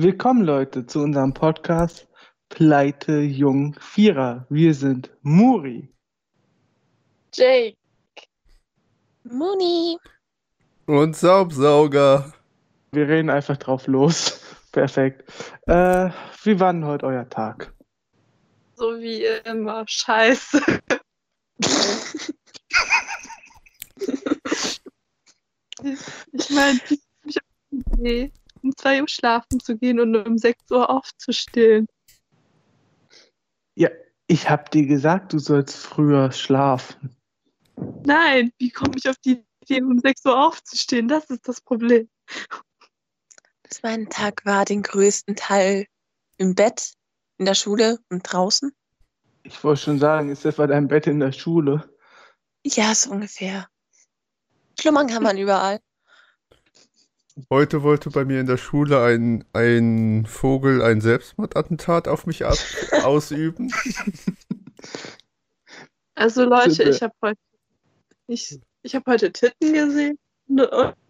Willkommen Leute zu unserem Podcast Pleite Jung Vierer. Wir sind Muri, Jake. Muni. Und Saubsauger. Wir reden einfach drauf los. Perfekt. Äh, wie war denn heute euer Tag? So wie immer. Scheiße. ich meine, ich habe eine Idee, um 2 Uhr schlafen zu gehen und um 6 Uhr aufzustehen. Ja, ich hab dir gesagt, du sollst früher schlafen. Nein, wie komme ich auf die Idee, um 6 Uhr aufzustehen? Das ist das Problem. Mein Tag war den größten Teil im Bett, in der Schule und draußen. Ich wollte schon sagen, ist etwa dein Bett in der Schule? Ja, so ungefähr. Schlummern kann man überall. Heute wollte bei mir in der Schule ein, ein Vogel ein Selbstmordattentat auf mich ab ausüben. Also Leute, ich habe heute, ich, ich hab heute Titten gesehen und,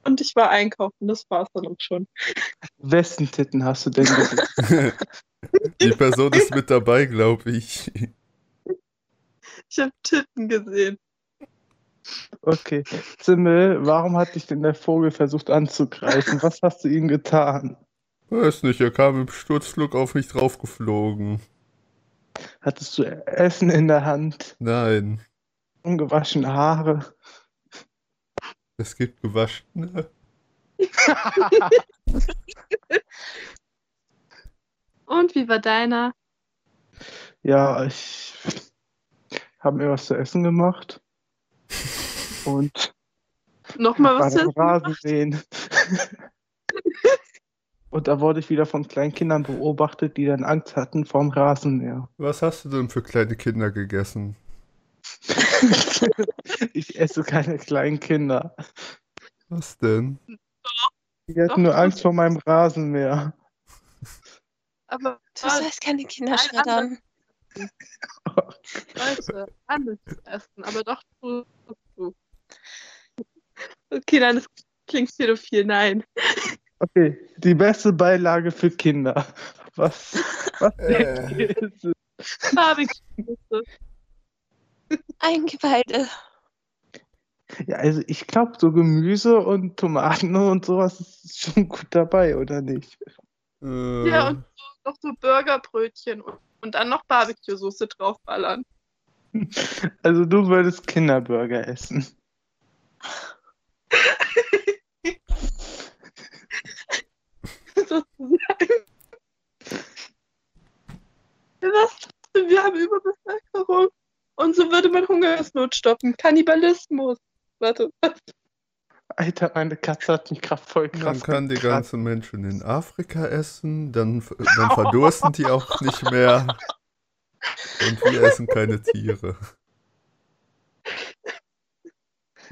und ich war einkaufen. Das war's dann auch schon. Wessen Titten hast du denn gesehen? Die Person ist mit dabei, glaube ich. Ich habe Titten gesehen. Okay. Zimmel, warum hat dich denn der Vogel versucht anzugreifen? Was hast du ihm getan? Weiß nicht, er kam im Sturzflug auf mich draufgeflogen. Hattest du Essen in der Hand? Nein, Ungewaschene Haare? es gibt gewaschene. Und wie war deiner? Ja, ich habe mir was zu essen gemacht. Und Nochmal was zu beim essen? Rasenmähen. Und da wurde ich wieder von kleinen Kindern beobachtet, die dann Angst hatten vorm Rasenmäher. Was hast du denn für kleine Kinder gegessen? Ich esse keine kleinen Kinder. Was denn? Die hatten nur Angst vor meinem Rasenmäher. Aber Du sollst keine Kinder schreddern. Leute, anders essen, aber doch. Okay, nein, das klingt pädophil, nein. Okay, die beste Beilage für Kinder. Was, was Äh. ist es? Barbecue. Eingeweide. Ja, also ich glaube, so Gemüse und Tomaten und sowas ist schon gut dabei, oder nicht? Äh, Ja, und so, noch so Burgerbrötchen und, und dann noch Barbecue-Soße draufballern. Also du würdest Kinderburger essen. Sozusagen. Was? Wir haben Überbevölkerung. Und so würde man Hungersnot stoppen. Kannibalismus. Warte, was? Alter, meine Katze hat mich gerade voll krass Man kann die ganzen Menschen in Afrika essen, dann, dann verdursten die auch nicht mehr. Und wir essen keine Tiere.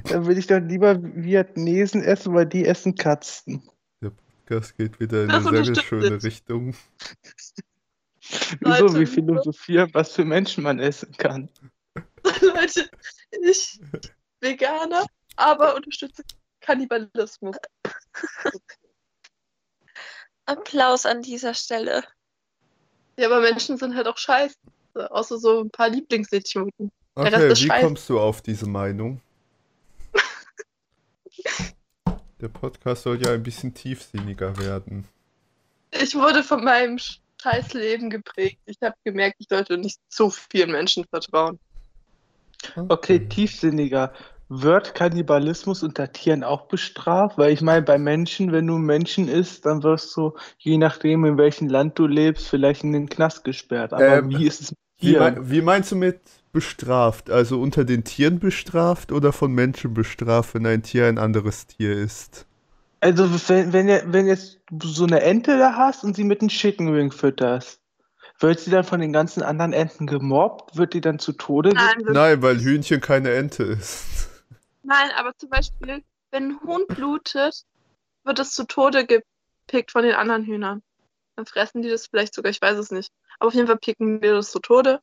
Dann will ich doch lieber Vietnamesen essen, weil die essen Katzen. Das geht wieder in Das eine sehr schöne. Richtung. Wieso? Leute, Wie philosophieren, was für Menschen man essen kann. Leute, ich Veganer, aber unterstütze Kannibalismus. Applaus an dieser Stelle. Ja, aber Menschen sind halt auch scheiße. Außer so ein paar Lieblingsidioten. Der Okay, ist wie scheiße. kommst du auf diese Meinung? Der Podcast soll ja ein bisschen tiefsinniger werden. Ich wurde von meinem scheiß Leben geprägt. Ich habe gemerkt, ich sollte nicht so vielen Menschen vertrauen. Okay, tiefsinniger. Wird Kannibalismus unter Tieren auch bestraft? Weil ich meine, bei Menschen, wenn du Menschen isst, dann wirst du, je nachdem, in welchem Land du lebst, vielleicht in den Knast gesperrt. Aber Ähm, wie ist es mit Wie, Tieren? mei- wie meinst du mit bestraft? Also unter den Tieren bestraft oder von Menschen bestraft, wenn ein Tier ein anderes Tier ist? Also, wenn, wenn, wenn jetzt du so eine Ente da hast und sie mit einem Chicken Wing fütterst, wird sie dann von den ganzen anderen Enten gemobbt? Wird die dann zu Tode Nein, Nein, weil Hühnchen keine Ente ist. nein, aber zum Beispiel, wenn ein Huhn blutet, wird es zu Tode gepickt von den anderen Hühnern. Dann fressen die das vielleicht sogar, ich weiß es nicht. Aber auf jeden Fall picken wir das zu Tode.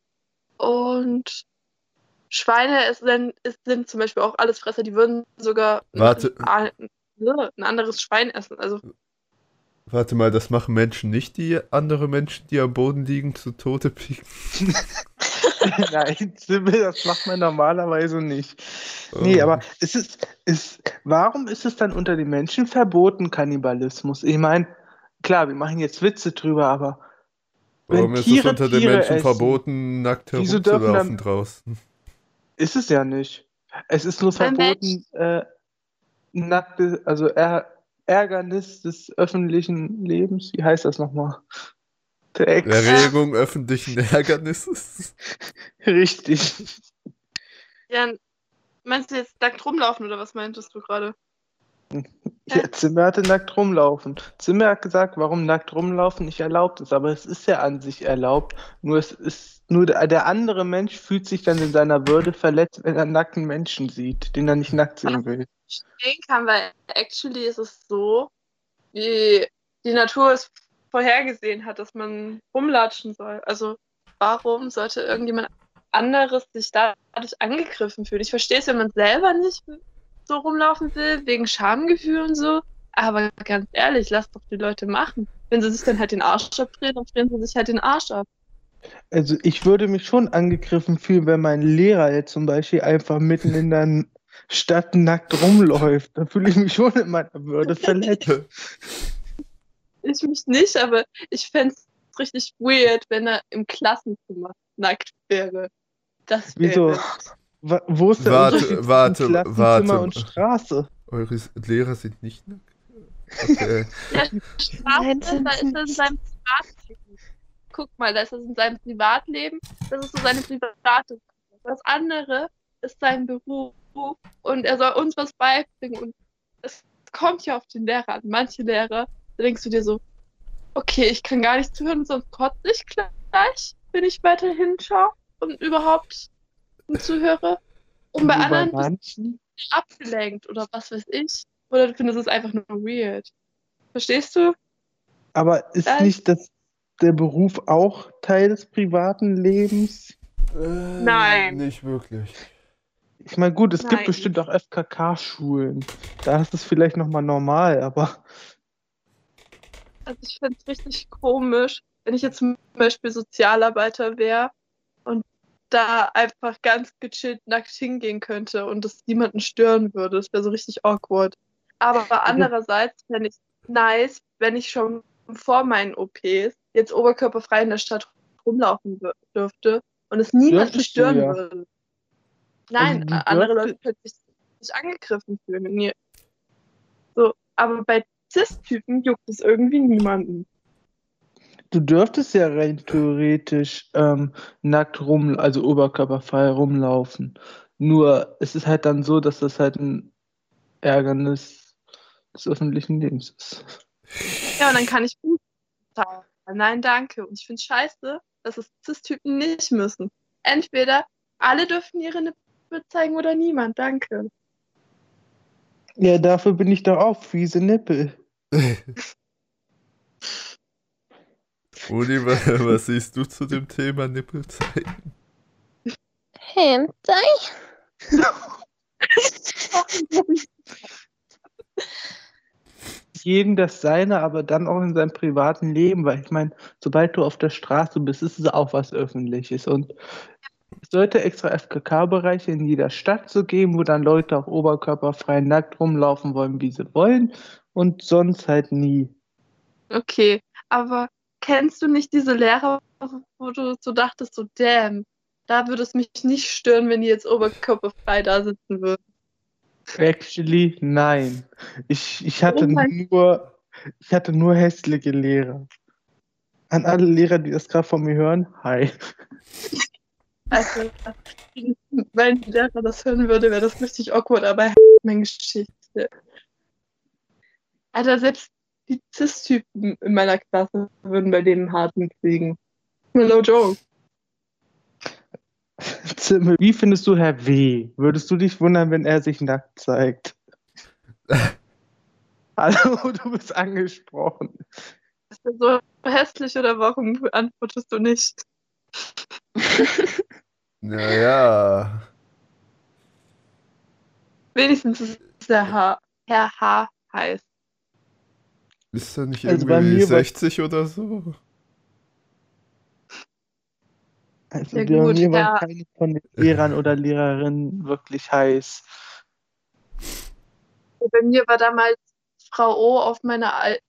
Und Schweine es sind, es sind zum Beispiel auch alles Fresser, die würden sogar Warte. Ein, ein anderes Schwein essen. Also Warte mal, das machen Menschen nicht, die andere Menschen, die am Boden liegen, zu Tode pieken. Nein, Sibyl, das macht man normalerweise nicht. Nee, Oh. aber es ist, ist, warum ist es dann unter den Menschen verboten, Kannibalismus? Ich meine, klar, wir machen jetzt Witze drüber, aber Warum ist es unter den Menschen essen, verboten, nackt herumzulaufen dann- draußen? ist es ja nicht. Es ist nur Ein verboten, äh, nackte, also Ä Ärgernis des öffentlichen Lebens. Wie heißt das nochmal? Der Ex. Erregung öffentlichen Ärgernisses? Richtig. Ja, meinst du jetzt nackt rumlaufen oder was meintest du gerade? Ja, Zimmer hatte nackt rumlaufen. Zimmer hat gesagt, warum nackt rumlaufen nicht erlaubt ist, aber es ist ja an sich erlaubt. Nur es ist nur der, der andere Mensch fühlt sich dann in seiner Würde verletzt, wenn er nackten Menschen sieht, den er nicht nackt sehen will. Verstehen kann, weil actually ist es so, wie die Natur es vorhergesehen hat, dass man rumlatschen soll. Also warum sollte irgendjemand anderes sich dadurch angegriffen fühlen? Ich verstehe es, wenn man selber nicht so rumlaufen will, wegen Schamgefühl und so. Aber ganz ehrlich, lass doch die Leute machen. Wenn sie sich dann halt den Arsch abdrehen, dann drehen sie sich halt den Arsch ab. Also ich würde mich schon angegriffen fühlen, wenn mein Lehrer jetzt zum Beispiel einfach mitten in der Stadt nackt rumläuft. Da fühle ich mich schon in meiner Würde verletzt. Ich mich nicht, aber ich fände es richtig weird, wenn er im Klassenzimmer nackt wäre. Das Wieso? wäre Wa- Wo ist der Warte, Unterschied warte, zwischen Klassenzimmer warte. und Straße? Eure Lehrer sind nicht nackt? Okay. Straße, da ist er in seinem Privatleben. Guck mal, da ist er in seinem Privatleben. Das ist so seine private. Das andere ist sein Beruf und er soll uns was beibringen. Und es kommt ja auf den Lehrer an. Manche Lehrer, da denkst du dir so, okay, ich kann gar nicht zuhören, sonst kotze ich gleich, wenn ich weiter hinschaue und überhaupt zuhöre. Und bei Nur anderen bist manchen? du abgelenkt oder was weiß ich. Oder du findest es einfach nur weird. Verstehst du? Aber ist Das- nicht das, der Beruf auch Teil des privaten Lebens? Nein. Nicht wirklich. Ich meine, gut, es gibt Nein. bestimmt auch FKK-Schulen. Da ist es vielleicht nochmal normal, aber Also ich finde es richtig komisch, wenn ich jetzt zum Beispiel Sozialarbeiter wäre und da einfach ganz gechillt nackt hingehen könnte und das niemanden stören würde. Das wäre so richtig awkward. Aber andererseits fände ich nice, wenn ich schon vor meinen OPs jetzt oberkörperfrei in der Stadt rumlaufen dürfte und es niemanden Dürftest du, stören ja. würde. Nein, Also du andere Leute könnten sich sich angegriffen fühlen. So, aber bei Cis-Typen juckt es irgendwie niemanden. Du dürftest ja rein theoretisch ähm, nackt rum, also oberkörperfrei rumlaufen. Nur es ist halt dann so, dass das halt ein Ärgernis des öffentlichen Lebens ist. Ja, und dann kann ich gut sagen, nein, danke. Und ich finde scheiße, dass es Cis-Typen nicht müssen. Entweder alle dürfen ihre Nippel zeigen oder niemand, danke. Ja, dafür bin ich doch auch fiese Nippel. Uli, wa- was siehst du zu dem Thema Nippelzeit? Hentai? Jeden das seine, aber dann auch in seinem privaten Leben, weil ich meine, sobald du auf der Straße bist, ist es auch was Öffentliches. Und es sollte extra FKK-Bereiche in jeder Stadt so geben, wo dann Leute auch oberkörperfrei nackt rumlaufen wollen, wie sie wollen. Und sonst halt nie. Okay, aber kennst du nicht diese Lehrer, wo du so dachtest, so damn, da würde es mich nicht stören, wenn die jetzt oberkörperfrei da sitzen würden. Actually, nein. Ich, ich hatte Oh nur, ich hatte nur hässliche Lehrer. An alle Lehrer, die das gerade von mir hören, hi. Also, wenn die Lehrer das hören würde, wäre das richtig awkward, aber meine Geschichte. Alter, selbst die Cis-Typen in meiner Klasse würden bei denen einen harten kriegen. No joke. Zimmel, wie findest du Herr W? Würdest du dich wundern, wenn er sich nackt zeigt? Hallo, du bist angesprochen. Ist er so hässlich oder warum antwortest du nicht? Naja. Wenigstens ist der H Herr H heiß. Ist da nicht Also bei irgendwie mir war- 60 oder so? Also Ja, bei gut, mir ja. waren keine von den Lehrern oder Lehrerinnen wirklich heiß. Bei mir war damals Frau O auf meiner alten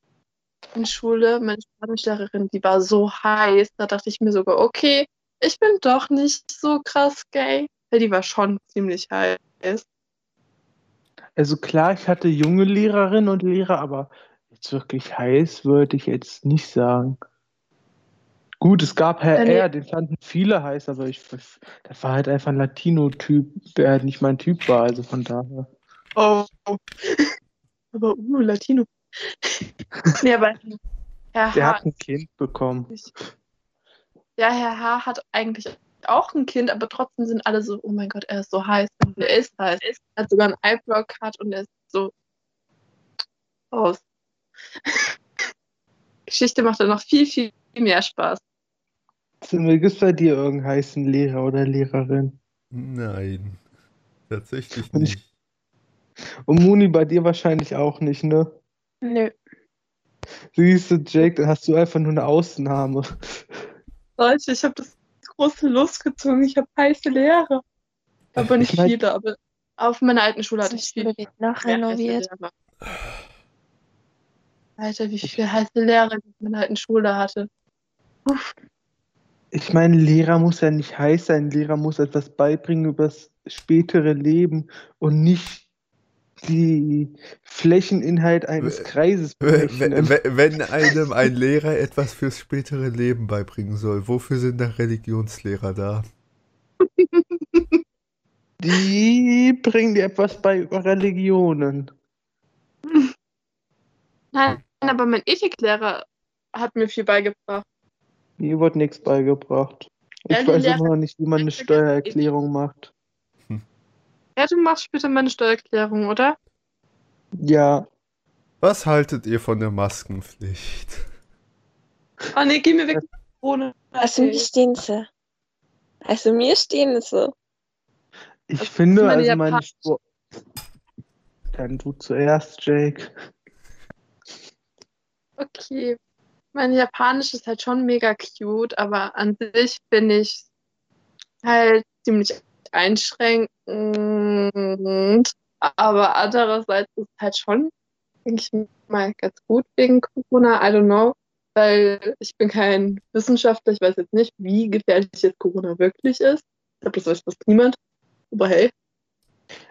Schule, meine Spanischlehrerin, die war so heiß. Da dachte ich mir sogar, okay, ich bin doch nicht so krass gay. Weil die war schon ziemlich heiß. Also klar, ich hatte junge Lehrerinnen und Lehrer, aber jetzt wirklich heiß würde ich jetzt nicht sagen. Gut, es gab Herr Äh, nee. R., den fanden viele heiß, aber ich, das war halt einfach ein Latino-Typ, der halt nicht mein Typ war, also von daher. Oh. Aber, uh, Latino. nee, aber Herr Der H. hat ein Kind bekommen. Ja, Herr H. hat eigentlich auch ein Kind, aber trotzdem sind alle so, oh mein Gott, er ist so heiß. Und er ist heiß. Er hat sogar einen Eyebrow-Cut und er ist so aus. Geschichte macht dann noch viel, viel mehr Spaß. Gibt es bei dir irgendeinen heißen Lehrer oder Lehrerin? Nein. Tatsächlich nicht. Und Muni, bei dir wahrscheinlich auch nicht, ne? Nö. Siehst du, Jake, dann hast du einfach nur eine Ausnahme. Leute, ich habe das große losgezogen. Ich habe heiße Lehrer. Aber nicht Ich mein- viele, aber auf meiner alten Schule hatte ich viel. Schule wird noch mehr heiße renoviert. Lehrer. Alter, wie viele heiße Lehrer auf meiner alten Schule hatte. Uff. Ich meine, Lehrer muss ja nicht heiß sein. Lehrer muss etwas beibringen über das spätere Leben und nicht die Flächeninhalt eines Kreises Wenn, berechnen. wenn- wenn einem ein Lehrer etwas fürs spätere Leben beibringen soll, wofür sind da Religionslehrer da? Die bringen dir etwas bei über Religionen. Nein, aber mein Ethiklehrer hat mir viel beigebracht. Mir wird nichts beigebracht. Ich Ja, weiß immer noch nicht, wie man eine Steuererklärung macht. Ja, du machst später meine Steuererklärung, oder? Ja, Was haltet ihr von der Maskenpflicht? Oh nee, geh mir weg. Ohne. Also mir stehen sie. Also mir stehen sie. ich Das finde, meine also meine Sport. Dann du zuerst, Jake. Okay. Mein Japanisch ist halt schon mega cute, aber an sich bin ich halt ziemlich einschränkend. Aber andererseits ist es halt schon, denke ich mal, ganz gut wegen Corona. I don't know. Weil ich bin kein Wissenschaftler. Ich weiß jetzt nicht, wie gefährlich jetzt Corona wirklich ist. Ich glaube, das weiß fast niemand. Aber hey.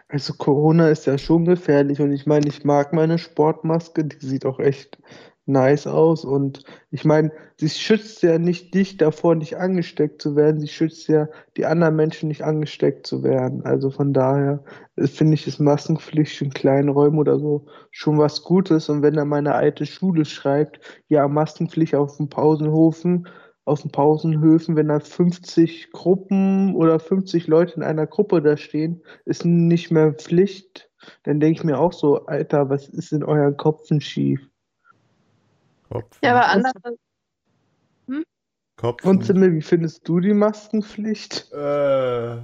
Also Corona ist ja schon gefährlich und ich meine, ich mag meine Sportmaske, die sieht auch echt nice aus und ich meine, sie schützt ja nicht dich davor, nicht angesteckt zu werden, sie schützt ja die anderen Menschen nicht angesteckt zu werden. Also von daher äh, finde ich, ist Maskenpflicht in kleinen Räumen oder so schon was Gutes und wenn dann meine alte Schule schreibt, ja, Maskenpflicht auf dem Pausenhofen, auf den Pausenhöfen, wenn da 50 Gruppen oder 50 Leute in einer Gruppe da stehen, ist nicht mehr Pflicht, dann denke ich mir auch so, Alter, was ist in euren Köpfen schief? Kopf. Ja, aber Was- andererseits. Kopf. Und Simmel, wie findest du die Maskenpflicht? Äh,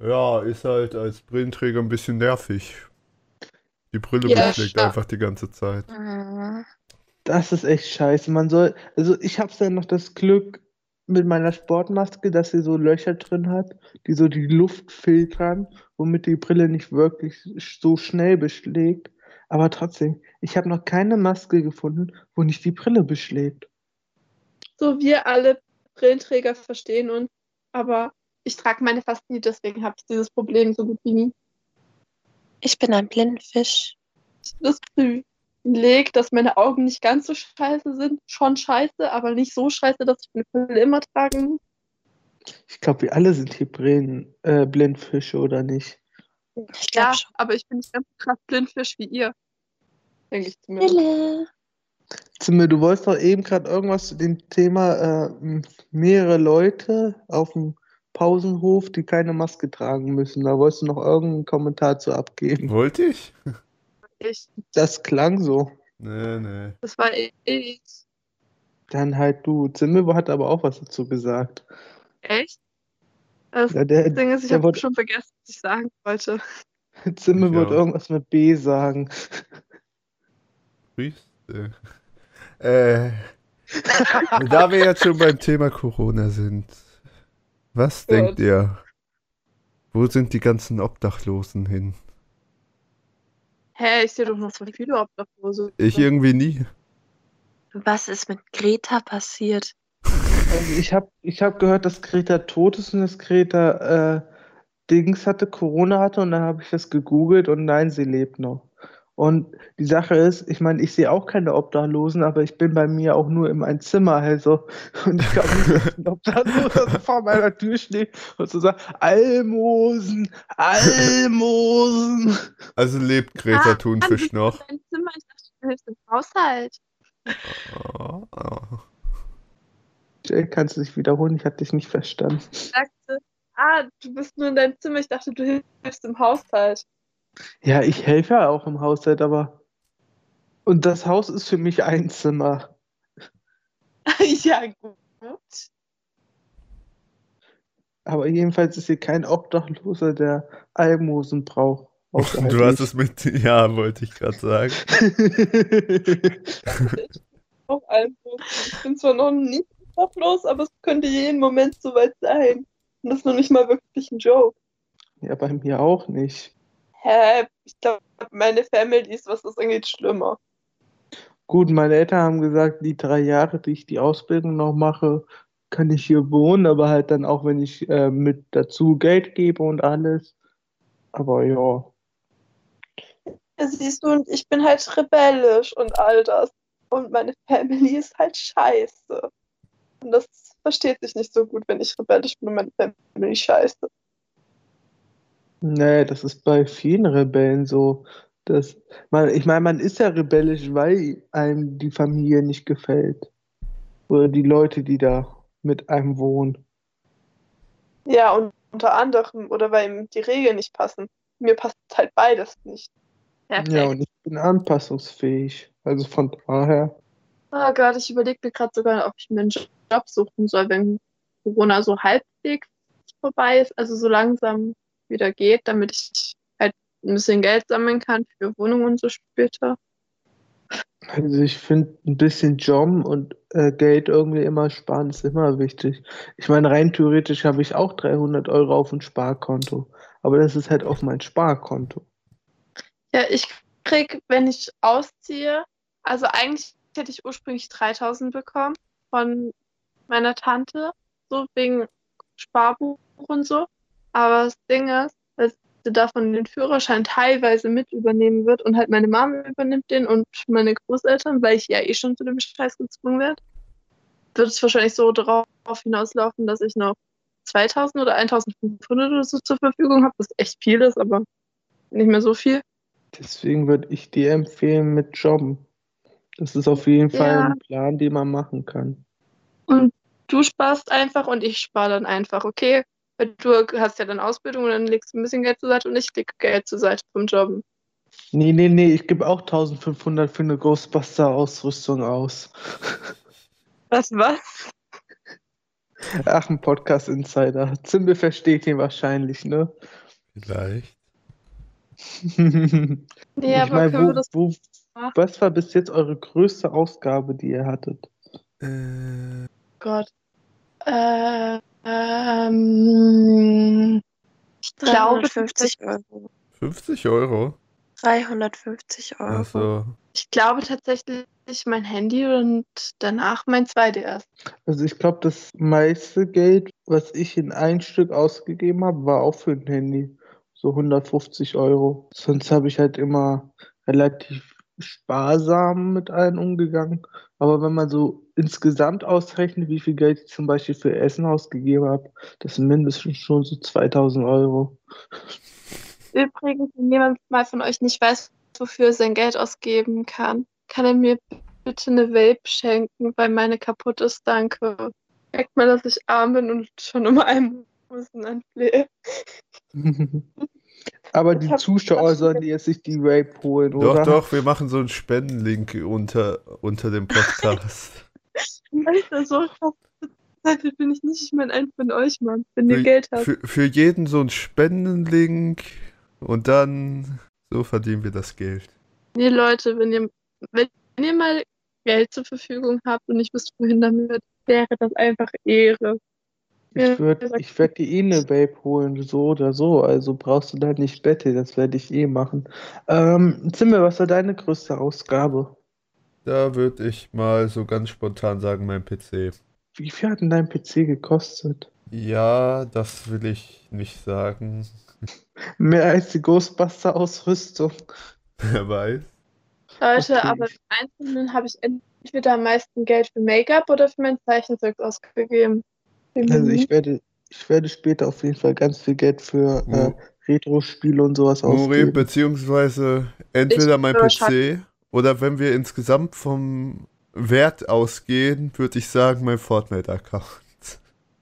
ja, ist halt als Brillenträger ein bisschen nervig. Die Brille Ja, beschlägt ja. einfach die ganze Zeit. Mhm. Das ist echt scheiße. Man soll, also ich habe ja noch das Glück mit meiner Sportmaske, dass sie so Löcher drin hat, die so die Luft filtern, womit die Brille nicht wirklich so schnell beschlägt. Aber trotzdem, ich habe noch keine Maske gefunden, wo nicht die Brille beschlägt. So, wir alle Brillenträger verstehen uns, aber ich trage meine fast nie, deswegen habe ich dieses Problem so gut wie nie. Ich bin ein Blindfisch. Das Privileg, dass meine Augen nicht ganz so scheiße sind, schon scheiße, aber nicht so scheiße, dass ich eine Brille immer tragen muss. Ich glaube, wir alle sind hier Brillen, äh, Blindfische, oder nicht? Ich glaube Ja, schon. aber ich bin nicht ganz so krass blindfisch wie ihr. Denke ich zumindest. Zimmer, du wolltest doch eben gerade irgendwas zu dem Thema äh, mehrere Leute auf dem Pausenhof, die keine Maske tragen müssen. Da wolltest du noch irgendeinen Kommentar zu abgeben. Wollte ich? Ich, Das klang so. Nee, nee. das war ich. Dann halt du. Zimmer hat aber auch was dazu gesagt. Echt? Das Ja, der, Ding ist, ich habe schon vergessen, was ich sagen wollte. Zimmer wollte auch. irgendwas mit B sagen. Ries? Äh, da wir jetzt schon beim Thema Corona sind, was Gut. denkt ihr? Wo sind die ganzen Obdachlosen hin? Hä, ich sehe doch noch so viele Obdachlose. Ich irgendwie nie. Was ist mit Greta passiert? Also ich habe ich hab gehört, dass Greta tot ist und dass Greta äh, Dings hatte, Corona hatte und dann habe ich das gegoogelt und nein, sie lebt noch. Und die Sache ist, ich meine, ich sehe auch keine Obdachlosen, aber ich bin bei mir auch nur in ein Zimmer, also. Und ich glaube nicht, dass ein Obdachloser so vor meiner Tür steht und so sagt, Almosen, Almosen. Also lebt Greta Ah, Thunfisch noch. Dein Zimmer, ich dachte, du hilfst im Haushalt. Oh, oh. Jay, kannst du dich wiederholen? Ich hatte dich nicht verstanden. Ich sagte, ah, du bist nur in deinem Zimmer, ich dachte, du hilfst im Haushalt. Ja, ich helfe ja auch im Haushalt, aber. Und das Haus ist für mich ein Zimmer. ja, gut. Aber jedenfalls ist hier kein Obdachloser, der Almosen braucht. außerhalb Du hast es mit. Ja, wollte ich gerade sagen. Auch einfach. Ich bin zwar noch nicht obdachlos, aber es könnte jeden Moment soweit sein. Und das ist noch nicht mal wirklich ein Joke. ja, bei mir auch nicht. Hä? Ich glaube, meine Family ist, was das angeht, schlimmer. Gut, meine Eltern haben gesagt, die drei Jahre, die ich die Ausbildung noch mache, kann ich hier wohnen, aber halt dann auch, wenn ich äh, mit dazu Geld gebe und alles. Aber ja. Ja, siehst du, und ich bin halt rebellisch und all das. Und meine Family ist halt scheiße. Und das versteht sich nicht so gut, wenn ich rebellisch bin und meine Family scheiße. Nee, das ist bei vielen Rebellen so. Dass man, ich meine, man ist ja rebellisch, weil einem die Familie nicht gefällt. Oder die Leute, die da mit einem wohnen. Ja, und unter anderem, oder weil ihm die Regeln nicht passen. Mir passt halt beides nicht. Perfekt. Ja, und ich bin anpassungsfähig. Also von daher. Oh Gott, ich überlege mir gerade sogar, ob ich mir einen Job suchen soll, wenn Corona so halbwegs vorbei ist, also so langsam wieder geht, damit ich halt ein bisschen Geld sammeln kann für Wohnungen und so später. Also ich finde ein bisschen Job und äh, Geld irgendwie immer sparen ist immer wichtig. Ich meine, rein theoretisch habe ich auch 300 Euro auf dem Sparkonto. Aber das ist halt auf mein Sparkonto. Ja, ich krieg, wenn ich ausziehe, also eigentlich hätte ich ursprünglich 3000 bekommen von meiner Tante, so wegen Sparbuch und so. Aber das Ding ist, dass sie davon den Führerschein teilweise mit übernehmen wird und halt meine Mama übernimmt den und meine Großeltern, weil ich ja eh schon zu dem Scheiß gezwungen werde, wird es wahrscheinlich so darauf hinauslaufen, dass ich noch 2000 oder 1500 oder so zur Verfügung habe, was echt viel ist, aber nicht mehr so viel. Deswegen würde ich dir empfehlen mit Jobben. Das ist auf jeden Fall Ja. ein Plan, den man machen kann. Und du sparst einfach und ich spare dann einfach, okay? Weil du hast ja dann Ausbildung und dann legst du ein bisschen Geld zur Seite und ich lege Geld zur Seite vom Jobben. Nee, nee, nee, ich gebe auch 1500 für eine Ghostbuster-Ausrüstung aus. Was, was? Ach, ein Podcast-Insider. Zimbe versteht ihn wahrscheinlich, ne? Vielleicht. Nee, Ich aber wir wo, das wo? Was war bis jetzt eure größte Ausgabe, die ihr hattet? Äh, Gott. Äh, ähm, ich glaube, 350 Euro. 50 Euro? 350 Euro. Also, ich glaube tatsächlich mein Handy und danach mein 2DS. Also ich glaube, das meiste Geld, was ich in ein Stück ausgegeben habe, war auch für ein Handy. So 150 Euro. Sonst habe ich halt immer relativ sparsam mit allen umgegangen. Aber wenn man so insgesamt ausrechnet, wie viel Geld ich zum Beispiel für Essen ausgegeben habe, das sind mindestens schon so 2000 Euro. Übrigens, wenn jemand mal von euch nicht weiß, wofür er sein Geld ausgeben kann, kann er mir bitte eine Vape schenken, weil meine kaputt ist. Danke. Merkt mal, dass ich arm bin und schon um einen Busen anflehe. Aber die Zuschauer sollen jetzt sich die Vape holen, doch, oder? doch, wir machen so einen Spendenlink unter, unter dem Podcast. Alter, so. Verzweifelt bin ich nicht. Ich meine, einen von euch, Mann. Wenn ihr Für- Geld habt. Für, für jeden so einen Spendenlink und dann so verdienen wir das Geld. Nee, Leute, wenn ihr, wenn ihr mal Geld zur Verfügung habt und ich wüsste, wohin damit, wäre das einfach Ehre. Ich würde ich werd dir eh eine Vape holen, so oder so. Also brauchst du da nicht Bette, das werde ich eh machen. Ähm, Zimmer, was war deine größte Ausgabe? Da würde ich mal so ganz spontan sagen, mein PC. Wie viel hat denn dein PC gekostet? Ja, das will ich nicht sagen. Mehr als die Ghostbuster-Ausrüstung. Wer weiß. Leute, Okay. aber im Einzelnen habe ich entweder am meisten Geld für Make-up oder für mein Zeichenzeug ausgegeben. Also ich werde, ich werde später auf jeden Fall ganz viel Geld für äh, Mo- Retro-Spiele und sowas Muri, ausgeben. beziehungsweise entweder mein wahrscheinlich- PC oder wenn wir insgesamt vom Wert ausgehen, würde ich sagen, mein Fortnite-Account.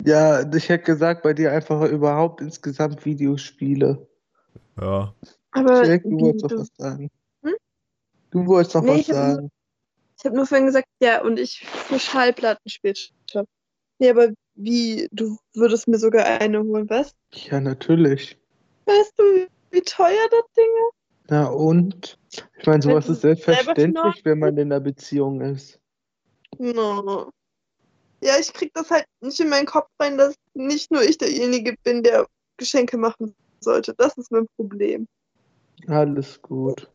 Ja, ich hätte gesagt, bei dir einfach überhaupt insgesamt Videospiele. Ja. Aber Jack, du wolltest du, was sagen. Hm? Du wolltest noch Nee, was ich hab nur- sagen. ich habe nur vorhin gesagt, ja, und ich für Schallplatten später. Nee, aber wie, du würdest mir sogar eine holen, was? Ja, natürlich. Weißt du, wie, wie teuer das Ding ist? Na und? Ich meine, sowas ist selbstverständlich, wenn man in einer Beziehung ist. No. Ja, ich krieg das halt nicht in meinen Kopf rein, dass nicht nur ich derjenige bin, der Geschenke machen sollte. Das ist mein Problem. Alles gut.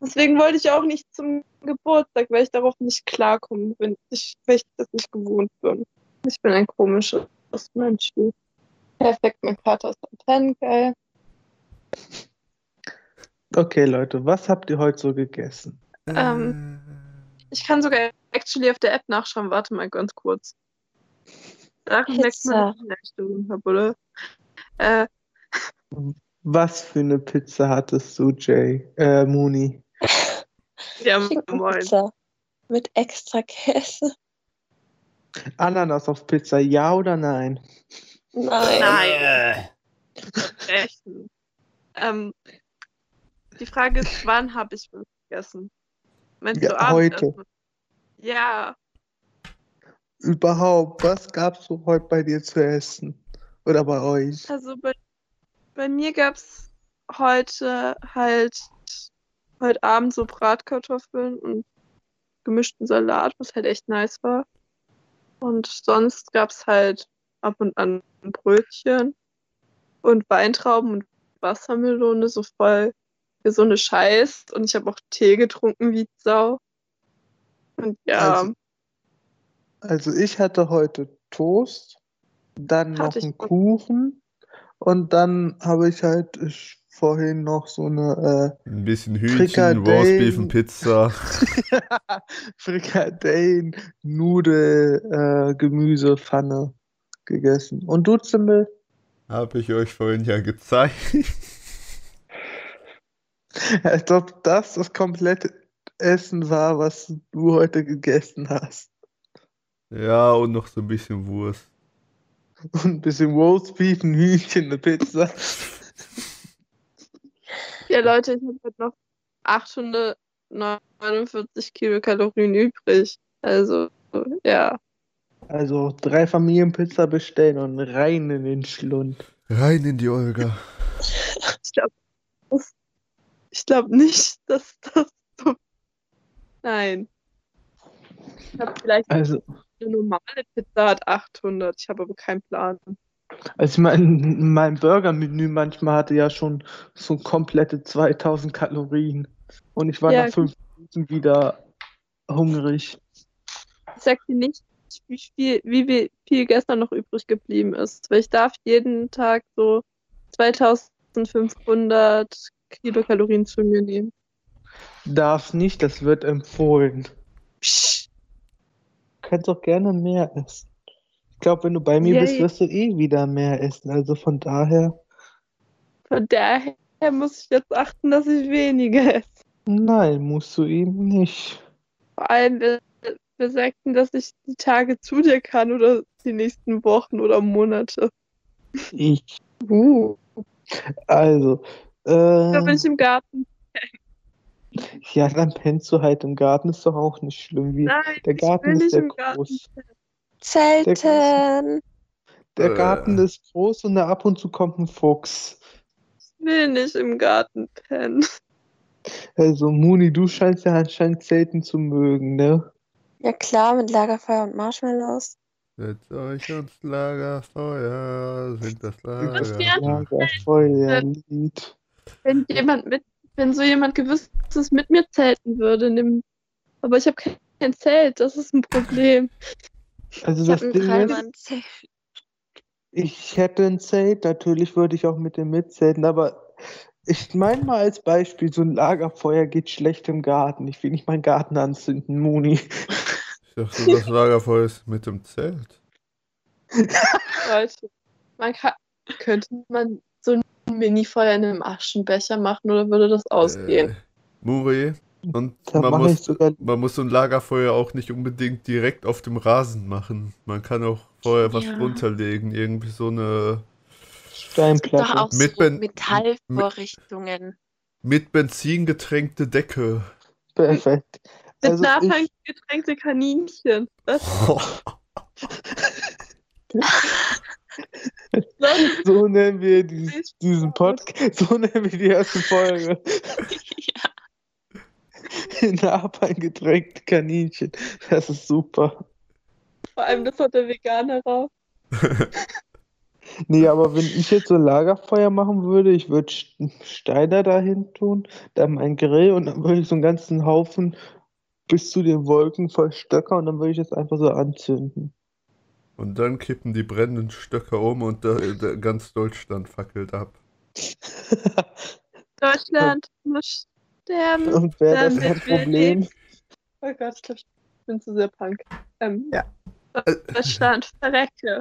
Deswegen wollte ich auch nicht zum Geburtstag, weil ich darauf nicht klarkomme, wenn ich, weil ich das nicht gewohnt bin. Ich bin ein komisches Mensch. Perfekt, mein Vater ist ein Fan, geil. Okay, Leute, was habt ihr heute so gegessen? Ähm, Ich kann sogar actually auf der App nachschauen. Warte mal ganz kurz. Essstörung habe, oder? Äh, Was für eine Pizza hattest du, Jay? Äh, Moni. ja, moin. Mit extra Käse. Ananas auf Pizza, ja oder nein? Nein. Nein. Rechten. Ähm, die Frage ist, wann habe ich was gegessen? Meinst Ja, du abends heute. essen? Ja, Überhaupt, was gab's so heute bei dir zu essen? Oder bei euch? also bei, bei mir gab es heute halt heute Abend so Bratkartoffeln und gemischten Salat, was halt echt nice war. Und sonst gab es halt ab und an Brötchen und Weintrauben und Wassermelone, so voll gesunde Scheiß. Und ich habe auch Tee getrunken wie Sau. Und ja, Also, also ich hatte heute Toast, dann noch Hatte ich einen. Kuchen und dann habe ich halt ich, vorhin noch so eine Ein bisschen Hühnchen. Roastbeef und Pizza. äh, Frikadellen, Nudel, äh, Gemüsepfanne gegessen. Und du, Zimmel? Habe ich euch vorhin ja gezeigt. Als ob das das komplette Essen war, was du heute gegessen hast. Ja, und noch so ein bisschen Wurst. Und ein bisschen Roastbeef, ein Hühnchen, eine Pizza. ja Leute, ich habe halt noch 849 Kilokalorien übrig. Also, ja. Also drei Familienpizza bestellen und rein in den Schlund. Rein in die Olga. Ich glaube ich glaub nicht, dass das so. Nein. Ich habe vielleicht Also, eine normale Pizza hat 800. Ich habe aber keinen Plan. also ich mein, mein Burger-Menü manchmal hatte ja schon so komplette 2000 Kalorien. Und ich war Ja, nach fünf Minuten wieder hungrig. Ich sag dir nicht, wie viel, wie viel- gestern noch übrig geblieben ist. Weil ich darf jeden Tag so 2500 Kilokalorien zu mir nehmen. Darf nicht, das wird empfohlen. Psch. Du kannst auch gerne mehr essen. Ich glaube, wenn du bei mir Yay. bist, wirst du eh wieder mehr essen. Also von daher, Von daher muss ich jetzt achten, dass ich weniger esse. nein, musst du eben nicht. Vor allem, wir, wir sagten, dass ich die Tage zu dir kann oder die nächsten Wochen oder Monate. Ich. Uh. Also, Da bin äh, ich im Garten. ja, dann pennst du halt im Garten, ist doch auch nicht schlimm. Wie, Nein, der ich Garten will ist nicht sehr im Garten. groß. Zelten. Der Äh. Garten ist groß und da ab und zu kommt ein Fuchs. Ich will nicht im Garten pennen. Also, Muni, du scheinst ja anscheinend Zelten zu mögen, ne? Ja klar, mit Lagerfeuer und Marshmallows. Setzt euch ans Lagerfeuer, singt das? Lagerfeuer. Lagerfeuerlied. Wenn jemand mit, wenn so jemand gewisstes mit mir zelten würde, in dem, aber ich habe kein, kein Zelt, das ist ein Problem. Also, Ich das Ding ist, ich hätte ein Zelt, natürlich würde ich auch mit dem mitzelten, aber ich meine mal als Beispiel, so ein Lagerfeuer geht schlecht im Garten. Ich will nicht meinen Garten anzünden, Muni. Ich dachte, das Lagerfeuer ist mit dem Zelt. Leute, man kann, könnte man so ein Mini-Feuer in einem Aschenbecher machen oder würde das ausgehen? Äh, Muri. Und man muss, sogar man muss so ein Lagerfeuer auch nicht unbedingt direkt auf dem Rasen machen. Man kann auch vorher was Ja. drunter-legen. Irgendwie so eine Doch Steinplatte. auch Mit so Ben- Metallvorrichtungen. mit Benzin getränkte Decke. Perfekt. Mit Also Napalm ich, getränkte Kaninchen. Das so nennen wir dieses, diesen Podcast, so nennen wir die erste Folge. ja. In Japan getränkte Kaninchen. Das ist super. vor allem das hat der Veganer raus. Nee, aber wenn ich jetzt so ein Lagerfeuer machen würde, ich würde Steine dahin tun, dann mein Grill und dann würde ich so einen ganzen Haufen bis zu den Wolken voll Stöcker und dann würde ich das einfach so anzünden. Und dann kippen die brennenden Stöcke um und da, da, ganz Deutschland fackelt ab. Deutschland muss sterben. Und wer das wir Problem, Oh Gott, ich glaube, ich bin zu sehr punk. Ähm, ja. Deutschland verrecke.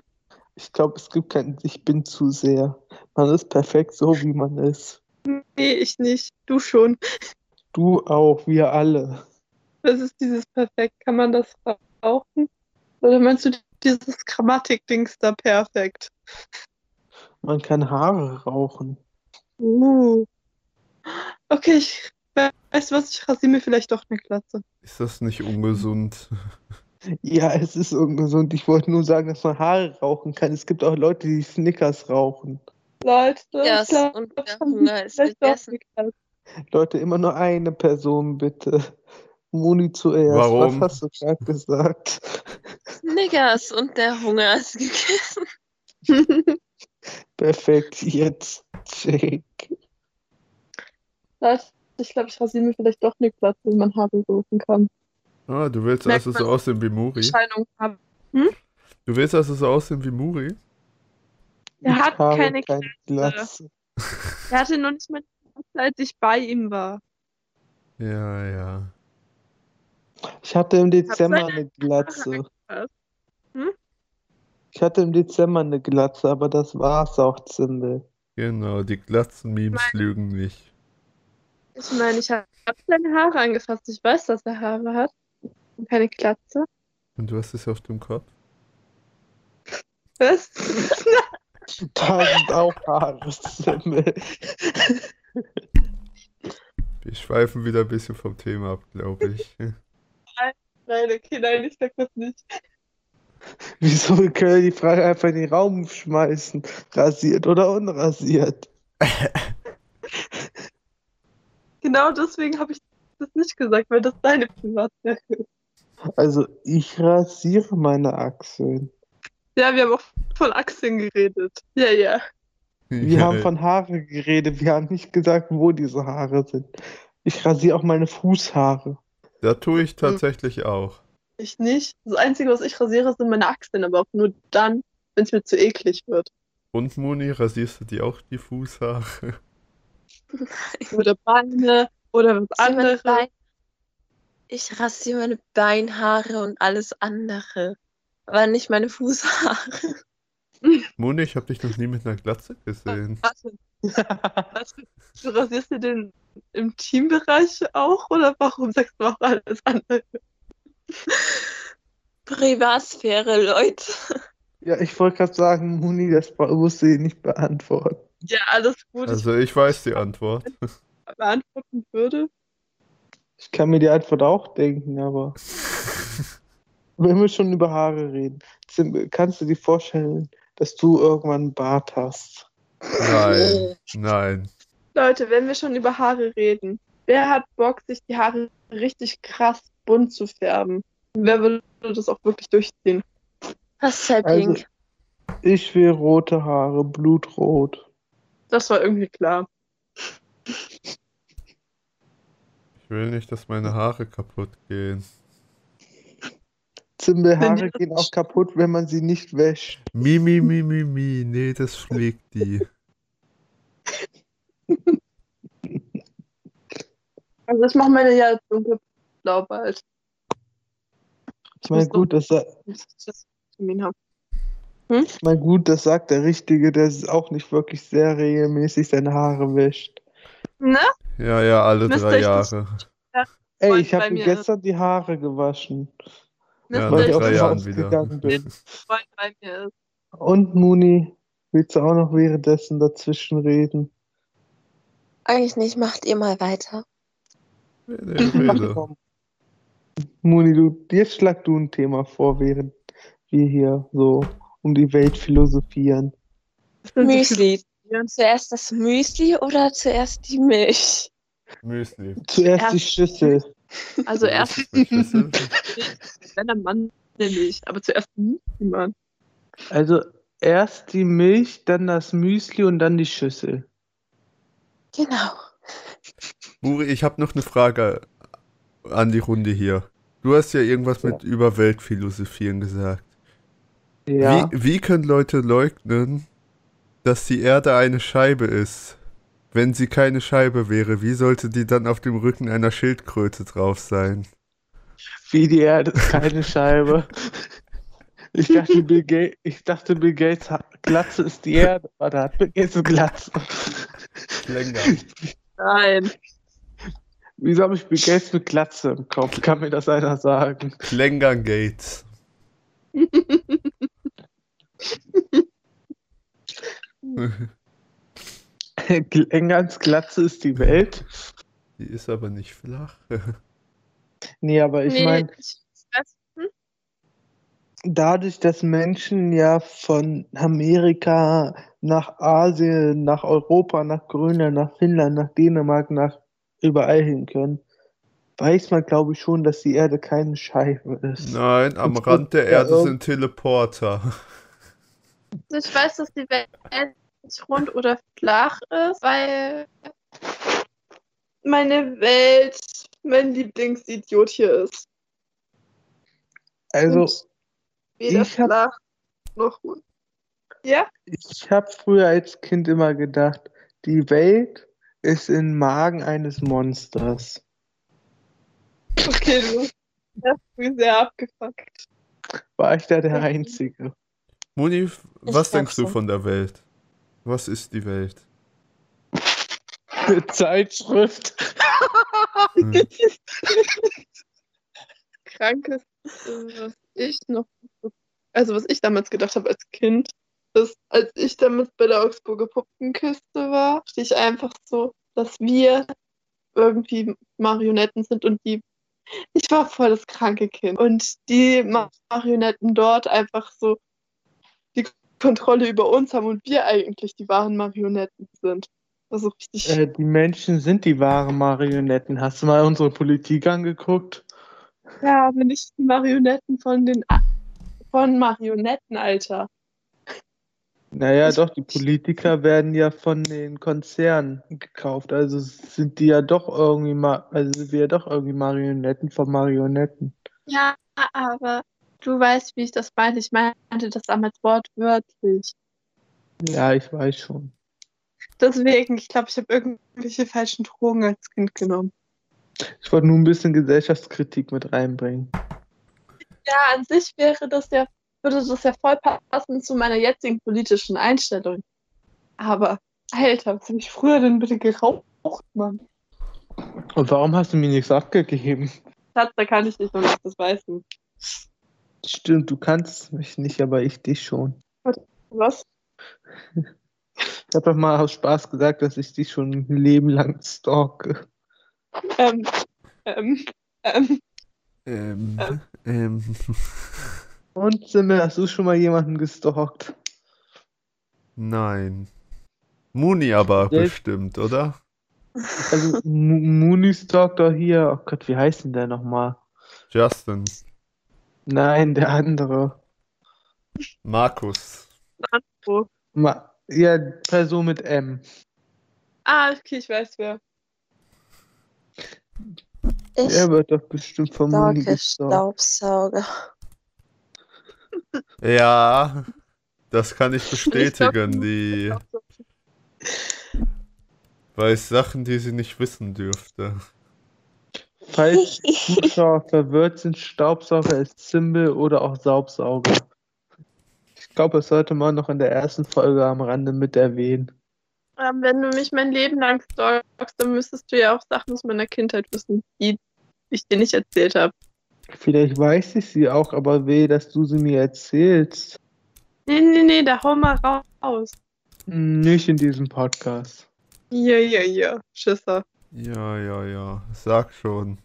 ich glaube, es gibt kein Ich bin zu sehr. Man ist perfekt so, wie man ist. Nee, ich nicht. Du schon. Du auch, wir alle. Was ist dieses Perfekt? Kann man das rauchen? Oder meinst du dieses Grammatik-Dings da perfekt? Man kann Haare rauchen. Uh. Okay, ich weißt du was, ich rasiere mir vielleicht doch eine Glatze. Ist das nicht ungesund? Ja, es ist ungesund. Ich wollte nur sagen, dass man Haare rauchen kann. Es gibt auch Leute, die Snickers rauchen. Leute, und haben gegessen. eine Glatze. Leute, immer nur eine Person, bitte. Moni zuerst. Warum? Was hast du gerade gesagt? Snickers und der Hunger ist gegessen. Perfekt, jetzt Jake. Leute, ich glaube, ich rasiere mir vielleicht doch eine Glatze, wenn man Haare rauchen kann. Ah, du willst Merkt also so aussehen wie Muri? Haben. Du willst also so aussehen wie Muri? Er Ich hat keine Glatze. Er hatte noch nicht mal die als ich bei ihm war. Ja, ja. Ich hatte im Dezember eine Glatze. Hm? Ich hatte im Dezember eine Glatze, aber das war's auch, Zimbel. Genau, die Glatzen-Memes lügen nicht. Ich meine, ich habe seine Haare angefasst. Ich weiß, dass er Haare hat. Und keine Glatze. Und was ist auf dem Kopf? Was? Da sind auch Haare, Zimbel. Wir schweifen wieder ein bisschen vom Thema ab, glaube ich. Nein, okay, nein, ich sag das nicht. Wieso können wir die Frage einfach in den Raum schmeißen? Rasiert oder unrasiert? Genau deswegen habe ich das nicht gesagt, weil das deine Privatsphäre ist. Also, ich rasiere meine Achseln. Ja, wir haben auch von Achseln geredet. Ja, ja. Wir haben von Haare geredet. Wir haben nicht gesagt, wo diese Haare sind. Ich rasiere auch meine Fußhaare. Da tue ich tatsächlich auch. Ich nicht. Das Einzige, was ich rasiere, sind meine Achseln, aber auch nur dann, wenn es mir zu eklig wird. Und Moni, rasierst du dir auch die Fußhaare? Oder Beine oder was anderes. Ich rasiere meine Beinhaare und alles andere. Aber nicht meine Fußhaare. Moni, ich habe dich noch nie mit einer Glatze gesehen. Warte, Du rasierst dir den im Teambereich auch oder warum sagst du auch alles andere? Privatsphäre, Leute. Ja, ich wollte gerade sagen, Muni, das musste ich nicht beantworten. Ja, alles gut. Also ich weiß die Antwort. ich beantworten würde. Ich kann mir die Antwort auch denken, aber wenn wir schon über Haare reden, kannst du dir vorstellen, dass du irgendwann einen Bart hast? Nein, nein. Leute, wenn wir schon über Haare reden, wer hat Bock, sich die Haare richtig krass bunt zu färben? Wer würde das auch wirklich durchziehen? Was ist halt Also- pink? Ich will rote Haare, blutrot. Das war irgendwie klar. Ich will nicht, dass meine Haare kaputt gehen. Zimbelhaare gehen auch kaputt, wenn man sie nicht wäscht. Mi, mi, mi, mi, mi. Nee, das schlägt die. Also ich mache meine ja dunkelblau bald. Ich meine, gut, das, dass ich das gut, das sagt der Richtige, der ist auch nicht wirklich sehr regelmäßig seine Haare wäscht. Ne? Ja, ja, alle Müsste drei ich das- Jahre. Ey, ich habe gestern die Haare gewaschen, Ja, weil ich aus drei dem Jahren Haus wieder. gegangen bin. Und Muni, willst du auch noch währenddessen dazwischen reden? Eigentlich nicht, macht ihr mal weiter. Rede. komm. Muni, du, jetzt schlag du ein Thema vor, während wir hier so um die Welt philosophieren. Müsli. Zuerst das Müsli oder zuerst die Milch? Müsli. Zuerst die Schüssel. Also erst Mit wenn der Mann nämlich, aber zuerst niemand. Also erst die Milch, dann das Müsli und dann die Schüssel. Genau. Muri, ich habe noch eine Frage an die Runde hier. Du hast ja irgendwas mit über Weltphilosophieren gesagt. Ja. Wie, wie können Leute leugnen, dass die Erde eine Scheibe ist? Wenn sie keine Scheibe wäre, wie sollte die dann auf dem Rücken einer Schildkröte drauf sein? Wie die Erde ist keine Scheibe. Ich dachte, Bill Gates, ich dachte, Bill Gates hat, Glatze ist die Erde, aber da hat Bill Gates Glatze. Länger. Nein. Wieso habe ich Bill Gates mit Glatze im Kopf? Kann mir das einer sagen? Klängern Gates. Englands Glatze ist die Welt. Die ist aber nicht flach. Nee, aber ich nee, meine, dadurch, dass Menschen ja von Amerika nach Asien, nach Europa, nach Grönland, nach Finnland, nach Dänemark, nach überall hin können, weiß man, glaube ich, schon, dass die Erde keine Scheibe ist. Nein, am Und Rand der Erde sind Teleporter. ich weiß, dass die Welt nicht rund oder flach ist, weil meine Welt mein Lieblingsidiot hier ist. Also, Und weder ich hab- flach noch rund. Ja? ich habe früher als Kind immer gedacht, die Welt ist im Magen eines Monsters. Okay, du hast mich sehr abgefuckt. War ich da der Einzige? Moni, was glaub denkst du von der Welt? Was ist die Welt? Eine Zeitschrift. Hm. Krankes, was ich noch, also was ich damals gedacht habe als Kind, ist, als ich damals bei der Augsburger Puppenkiste war, dachte ich einfach so, dass wir irgendwie Marionetten sind und die, ich war voll das kranke Kind und die Ma- Marionetten dort einfach so die Kontrolle über uns haben und wir eigentlich die wahren Marionetten sind. Das ist richtig. Äh, die Menschen sind die wahren Marionetten. Hast du mal unsere Politik angeguckt? Ja, aber nicht die Marionetten von den von Marionetten, Alter. Naja, Ich- doch, die Politiker werden ja von den Konzernen gekauft. Also sind die ja doch irgendwie mal, also sind wir ja doch irgendwie Marionetten von Marionetten. Ja, aber du weißt, wie ich das meinte. Ich meinte das damals wortwörtlich. Ja, ich weiß schon. Deswegen, ich glaube, ich habe irgendwelche falschen Drogen als Kind genommen. Ich wollte nur ein bisschen Gesellschaftskritik mit reinbringen. Ja, an sich wäre das ja, würde das ja voll passen zu meiner jetzigen politischen Einstellung. Aber, Alter, was habe ich früher denn bitte geraucht, Mann? Und warum hast du mir nichts abgegeben? Schatz, da kann ich nicht noch nicht, das weißt du. Stimmt, du kannst mich nicht, aber ich dich schon. Was? Ich habe doch mal aus Spaß gesagt, dass ich dich schon ein Leben lang stalke. Ähm, ähm, ähm, Ähm, ähm. Und Simmel, hast du schon mal jemanden gestalkt? Nein. Muni aber Ja. bestimmt, oder? Also Mo- Mooney's Doctor hier, oh Gott, wie heißt denn der nochmal? Justin. Nein, der andere. Markus. Ma ja, Person mit M. Ah, okay, ich weiß wer. Ich Der wird doch bestimmt gestalkt. Staubsauger. Ja, das kann ich Ich bestätigen. Die weiß Sachen, die sie nicht wissen dürfte. Falls Zuschauer verwirrt sind, Staubsauger ist Symbol oder auch Saubsauger. Ich glaube, das sollte man noch in der ersten Folge am Rande mit erwähnen. Wenn du mich mein Leben lang stalkst, dann müsstest du ja auch Sachen aus meiner Kindheit wissen, die ich dir nicht erzählt habe. Vielleicht weiß ich sie auch, aber weh, dass du sie mir erzählst. Nee, nee, nee, da hau mal raus. Nicht in diesem Podcast. Ja, ja, ja. Schisser. Ja, ja, ja. Sag schon.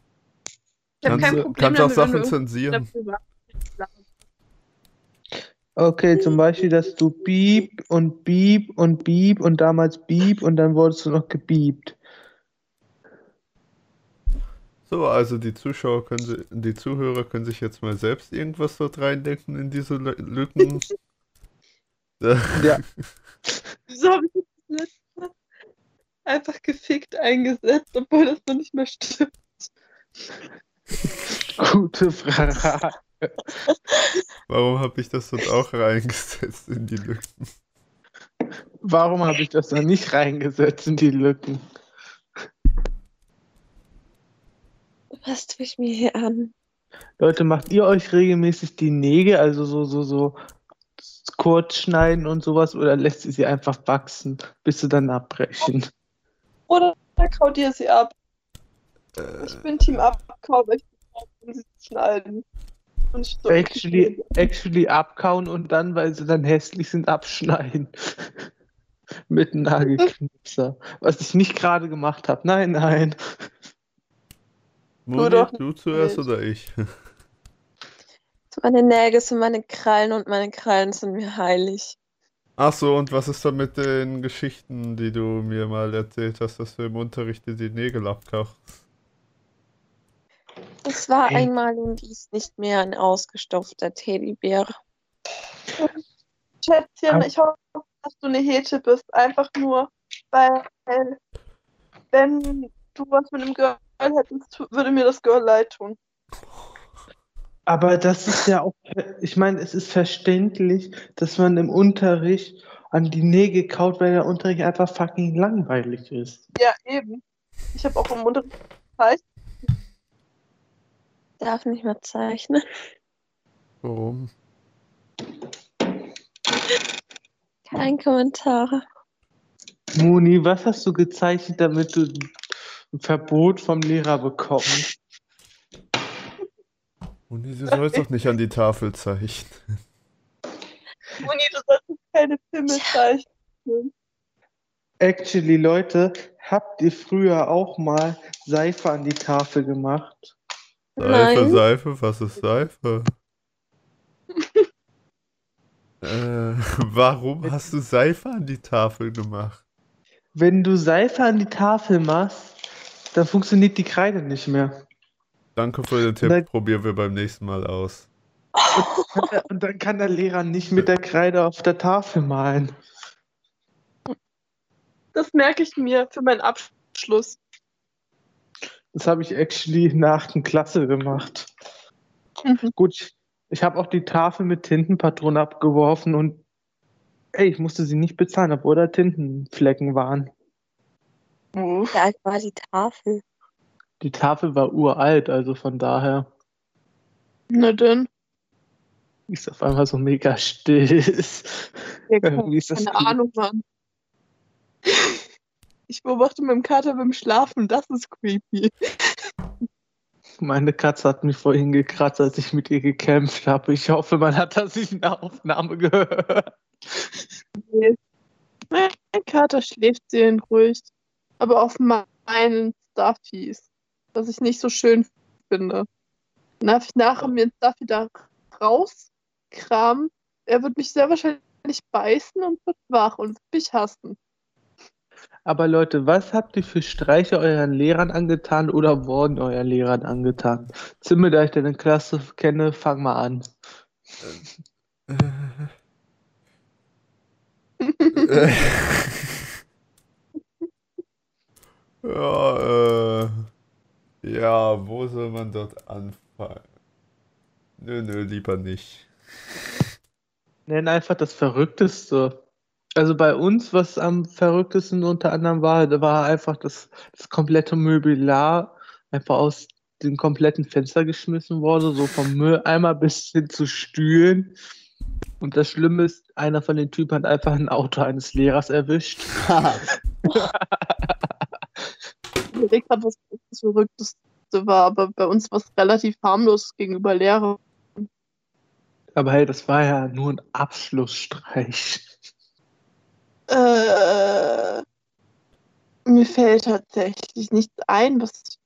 Ich Kannst, kein du- Problem kannst auch damit, Sachen zensieren. Okay, zum Beispiel, dass du Beep und Beep und Beep und damals Beep und dann wurdest du noch gebiebt. So, also die Zuschauer können die Zuhörer können sich jetzt mal selbst irgendwas dort reindenken in diese Lü- Lücken. Ja, Wieso habe ich das einfach gefickt eingesetzt, obwohl das noch nicht mehr stimmt? gute Frage. Warum habe ich das dort auch reingesetzt in die Lücken? Warum habe ich das da nicht reingesetzt in die Lücken? Was tue ich mir hier an? Leute, macht ihr euch regelmäßig die Nägel, also so, so, so kurz schneiden und sowas, oder lässt ihr sie einfach wachsen, bis sie dann abbrechen? Oder kaut ihr sie ab? Äh, Ich bin Team Abkau, weil ich bin sie zu schneiden. Und ich Actually, actually abkauen und dann, weil sie dann hässlich sind, abschneiden. Mit einem Nagelknipser. Was ich nicht gerade gemacht habe. Nein, nein. Moni, doch du zuerst nicht. oder ich? Meine Nägel sind meine Krallen und meine Krallen sind mir heilig. Ach so, und was ist da mit den Geschichten, die du mir mal erzählt hast, dass du im Unterricht dir die Nägel abkauchst? Es war Ey. einmal und dies nicht mehr ein ausgestopfter Teddybär. Schätzchen, Aber- ich hoffe, dass du eine Hete bist. Einfach nur, weil, wenn du was mit einem Girl hättest, würde mir das Girl leid tun. Aber das ist ja auch, ich meine, es ist verständlich, dass man im Unterricht an die Nägel kaut, weil der Unterricht einfach fucking langweilig ist. Ja, eben. Ich habe auch im Unterricht gezeigt. Darf nicht mehr zeichnen. Warum? Kein Kommentar. Moni, was hast du gezeichnet, damit du ein Verbot vom Lehrer bekommst? Moni, du sollst doch nicht an die Tafel zeichnen. Moni, du solltest keine Filme zeichnen. Actually, Leute, habt ihr früher auch mal Seife an die Tafel gemacht? Seife, Nein. Seife, was ist Seife? äh, warum hast du Seife an die Tafel gemacht? Wenn du Seife an die Tafel machst, dann funktioniert die Kreide nicht mehr. Danke für den Tipp, Nein. probieren wir beim nächsten Mal aus. Und dann kann der Lehrer nicht mit der Kreide auf der Tafel malen. Das merke ich mir für meinen Abschluss. Das habe ich actually in der Klasse gemacht. Mhm. Gut, ich, habe auch die Tafel mit Tintenpatronen abgeworfen und ey, ich musste sie nicht bezahlen, obwohl da Tintenflecken waren. Wie alt war die Tafel? Die Tafel war uralt, also von daher Na denn. ist auf einmal so mega still. Ja, Irgendwie ist das keine gut. Ahnung, Mann. Ich beobachte meinen Kater beim Schlafen, das ist creepy. Meine Katze hat mich vorhin gekratzt, als ich mit ihr gekämpft habe. Ich hoffe, man hat das nicht in der Aufnahme gehört. Mein Kater schläft seelenruhig, aber auf meinen Stuffies, was ich nicht so schön finde. Darf ich nachher mir einen Stuffy da rauskramen? Er wird mich sehr wahrscheinlich beißen und wird wach und wird mich hassen. Aber Leute, was habt ihr für Streiche euren Lehrern angetan oder wurden euren Lehrern angetan? Zimmer, da ich deine Klasse kenne, fang mal an. ja, äh, ja, wo soll man dort anfangen? Nö, nö, lieber nicht. Nenn einfach das Verrückteste. Also bei uns, was am verrücktesten unter anderem war, da war einfach das, das komplette Möbellar einfach aus dem kompletten Fenster geschmissen wurde, so vom Mülleimer bis hin zu Stühlen. Und das Schlimme ist, einer von den Typen hat einfach ein Auto eines Lehrers erwischt. Ich gerade, was das Verrückteste war, aber bei uns war es relativ harmlos gegenüber Lehrern. Aber hey, das war ja nur ein Abschlussstreich. Äh, mir fällt tatsächlich nichts ein. Was,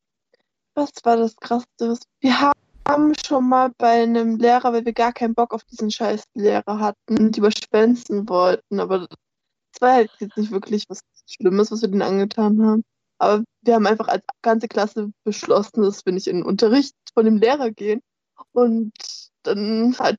was war das Krasseste? Was, wir haben schon mal bei einem Lehrer, weil wir gar keinen Bock auf diesen scheiß Lehrer hatten, die überschwänzen wollten. Aber das war halt jetzt nicht wirklich was Schlimmes, was wir denen angetan haben. Aber wir haben einfach als ganze Klasse beschlossen, dass wir nicht in den Unterricht von dem Lehrer gehen. Und dann hat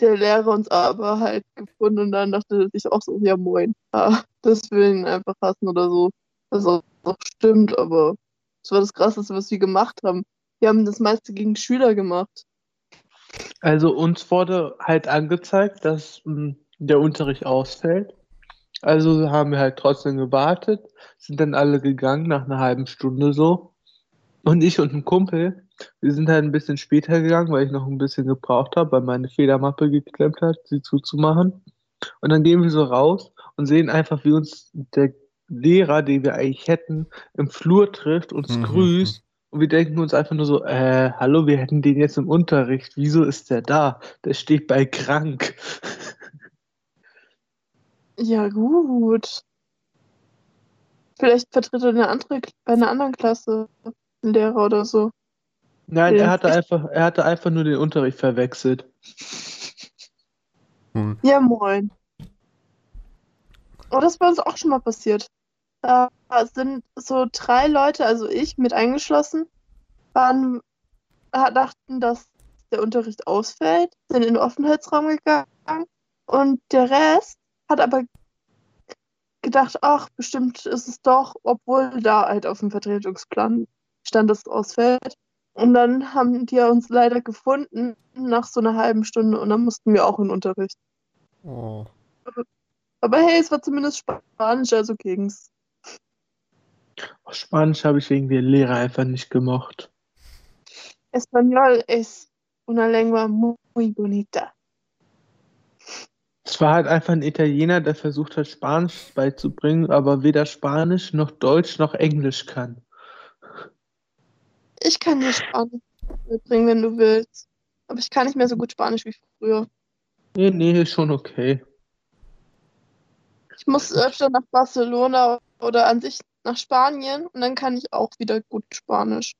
der Lehrer uns aber halt gefunden und dann dachte sich auch so, ja moin, ja, das will ihn einfach hassen oder so. Was auch, auch stimmt, aber das war das Krasseste, was wir gemacht haben. Wir haben das meiste gegen Schüler gemacht. Also uns wurde halt angezeigt, dass mh, hm, der Unterricht ausfällt. Also haben wir halt trotzdem gewartet, sind dann alle gegangen nach einer halben Stunde so. Und ich und ein Kumpel, wir sind halt ein bisschen später gegangen, weil ich noch ein bisschen gebraucht habe, weil meine Federmappe geklemmt hat, sie zuzumachen. Und dann gehen wir so raus und sehen einfach, wie uns der Lehrer, den wir eigentlich hätten, im Flur trifft, uns mhm. grüßt. Und wir denken uns einfach nur so, äh, hallo, wir hätten den jetzt im Unterricht. Wieso ist der da? Der steht bei krank. Ja, gut. Vielleicht vertritt er eine andere, bei einer anderen Klasse einen Lehrer oder so. Nein, er hatte einfach, er hatte einfach nur den Unterricht verwechselt. Hm. Ja, moin. Oh, das ist bei uns auch schon mal passiert. Da sind so drei Leute, also ich mit eingeschlossen, waren, dachten, dass der Unterricht ausfällt, sind in den Offenheitsraum gegangen und der Rest hat aber gedacht, ach, bestimmt ist es doch, obwohl da halt auf dem Vertretungsplan stand, dass es ausfällt. Und dann haben die uns leider gefunden nach so einer halben Stunde und dann mussten wir auch in Unterricht. Oh. Aber hey, es war zumindest Spanisch, also ging's. Spanisch habe ich irgendwie Lehrer einfach nicht gemocht. Español es una lengua muy bonita. Es war halt einfach ein Italiener, der versucht hat, Spanisch beizubringen, aber weder Spanisch noch Deutsch noch Englisch kann. Ich kann dir Spanisch mitbringen, wenn du willst. Aber ich kann nicht mehr so gut Spanisch wie früher. Nee, nee, ist schon okay. Ich muss öfter nach Barcelona oder an sich nach Spanien und dann kann ich auch wieder gut Spanisch.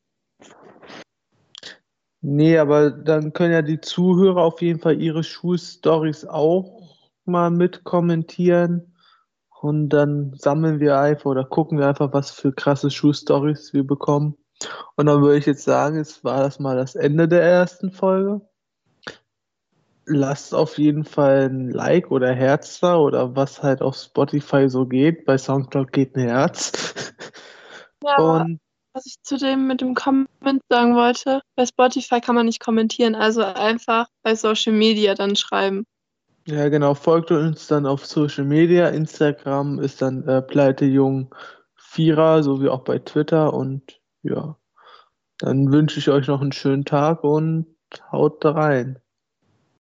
Nee, aber dann können ja die Zuhörer auf jeden Fall ihre Schulstories auch mal mit kommentieren. Und dann sammeln wir einfach oder gucken wir einfach, was für krasse Schulstories wir bekommen. Und dann würde ich jetzt sagen, es war das mal das Ende der ersten Folge. Lasst auf jeden Fall ein Like oder Herz da oder was halt auf Spotify so geht. Bei Soundcloud geht ein Herz. Ja, Und was ich zu dem mit dem Comment sagen wollte, bei Spotify kann man nicht kommentieren, also einfach bei Social Media dann schreiben. Ja, genau. Folgt uns dann auf Social Media. Instagram ist dann äh, Pleitejung Vierer, so wie auch bei Twitter und ja, dann wünsche ich euch noch einen schönen Tag und haut rein.